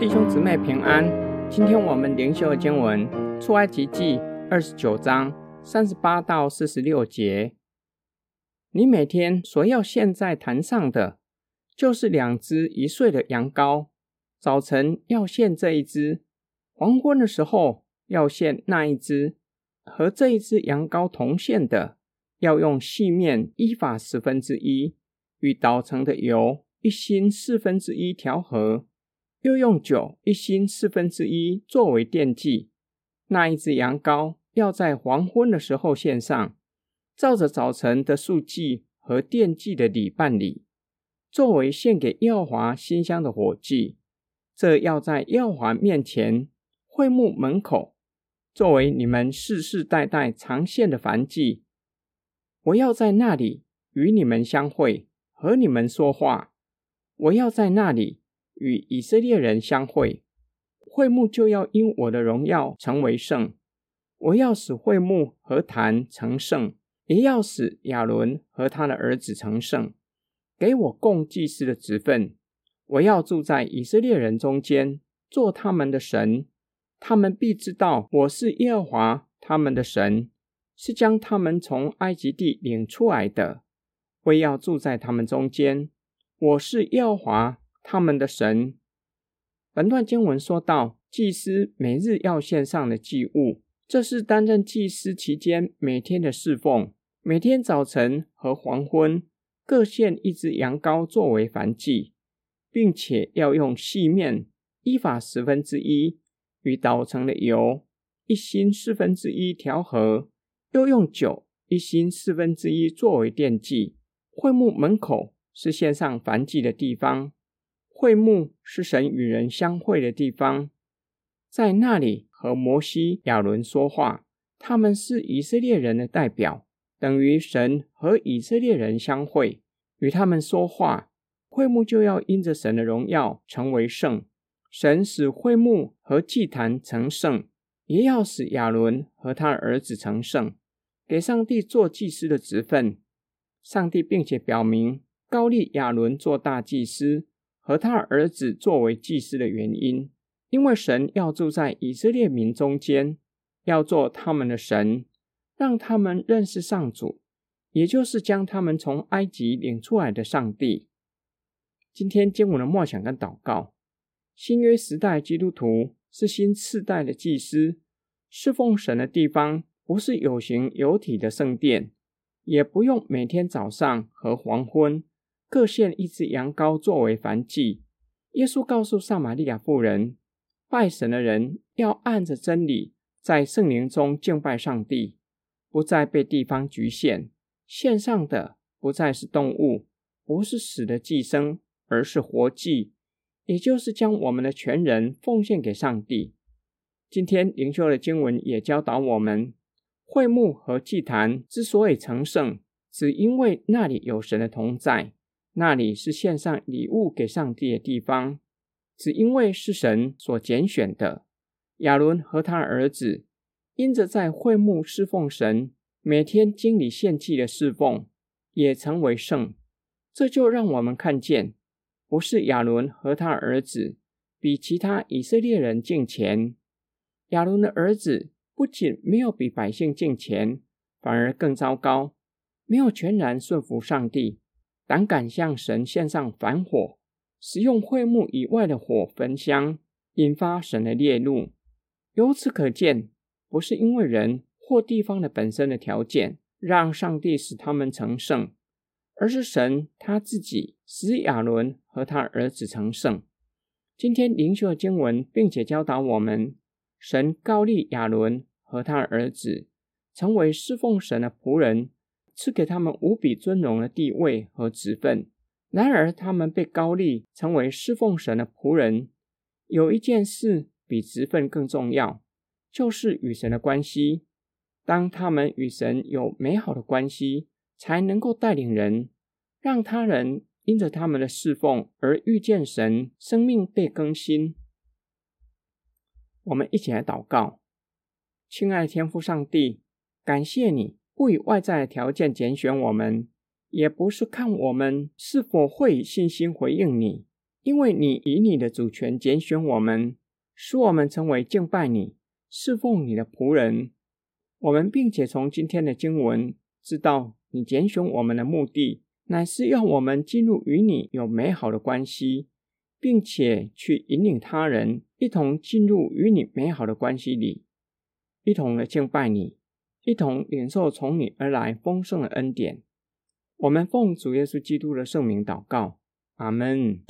弟兄姊妹平安，今天我们灵修的经文出埃及记二十九章三十八到四十六节。你每天所要献在坛上的，就是两只一岁的羊羔，早晨要献这一只，黄昏的时候要献那一只，和这一只羊羔同献的，要用细面一法十分之一，与捣成的油一心四分之一调和。又用酒一心四分之一作为奠祭。那一只羊羔要在黄昏的时候献上，照着早晨的素祭和奠祭的礼办理，作为献给耀华馨香的火祭。这要在耀华面前会幕门口，作为你们世世代代常献的燔祭。我要在那里与你们相会，和你们说话。我要在那里。与以色列人相会，会幕就要因我的荣耀成为圣。我要使会幕和坛成圣，也要使亚伦和他的儿子成圣，给我供祭司的职分。我要住在以色列人中间，做他们的神。他们必知道我是耶和华他们的神，是将他们从埃及地领出来的。我要住在他们中间，我是耶和华。他们的神。本段经文说到，祭司每日要献上的祭物，这是担任祭司期间每天的侍奉。每天早晨和黄昏各献一只羊羔作为燔祭，并且要用细面依法十分之一与捣成的油一心四分之一调和，又用酒一星四分之一作为奠祭。会幕门口是献上燔祭的地方。会幕是神与人相会的地方，在那里和摩西、亚伦说话，他们是以色列人的代表，等于神和以色列人相会，与他们说话。会幕就要因着神的荣耀成为圣，神使会幕和祭坛成圣，也要使亚伦和他儿子成圣，给上帝做祭司的职分。上帝并且表明，高利亚伦做大祭司。和他儿子作为祭司的原因，因为神要住在以色列民中间，要做他们的神，让他们认识上主，也就是将他们从埃及领出来的上帝。今天经文的默想跟祷告，新约时代基督徒是新世代的祭司，侍奉神的地方不是有形有体的圣殿，也不用每天早上和黄昏。各献一只羊羔作为燔祭。耶稣告诉撒玛利亚妇人，拜神的人要按着真理，在圣灵中敬拜上帝，不再被地方局限。献上的不再是动物，不是死的祭牲，而是活祭，也就是将我们的全人奉献给上帝。今天灵修的经文也教导我们，会幕和祭坛之所以成圣，只因为那里有神的同在。那里是献上礼物给上帝的地方，只因为是神所拣选的。亚伦和他儿子因着在会幕侍奉神，每天经理献祭的侍奉，也成为圣。这就让我们看见，不是亚伦和他儿子比其他以色列人敬虔，亚伦的儿子不仅没有比百姓敬虔，反而更糟糕，没有全然顺服上帝。胆敢向神献上反火，使用会幕以外的火焚香，引发神的烈怒。由此可见，不是因为人或地方的本身的条件让上帝使他们成圣，而是神他自己使亚伦和他儿子成圣。今天灵修的经文，并且教导我们，神膏立亚伦和他儿子成为侍奉神的仆人。赐给他们无比尊荣的地位和职分。然而，他们被膏立成为侍奉神的仆人，有一件事比职分更重要，就是与神的关系。当他们与神有美好的关系，才能够带领人，让他人因着他们的侍奉而遇见神，生命被更新。我们一起来祷告，亲爱的天父上帝，感谢你。不以外在的条件拣选我们，也不是看我们是否会信心回应你，因为你以你的主权拣选我们，使我们成为敬拜你、侍奉你的仆人。我们并且从今天的经文知道，你拣选我们的目的，乃是要我们进入与你有美好的关系，并且去引领他人一同进入与你美好的关系里，一同的敬拜你，一同领受从你而来丰盛的恩典。我们奉主耶稣基督的圣名祷告，阿门。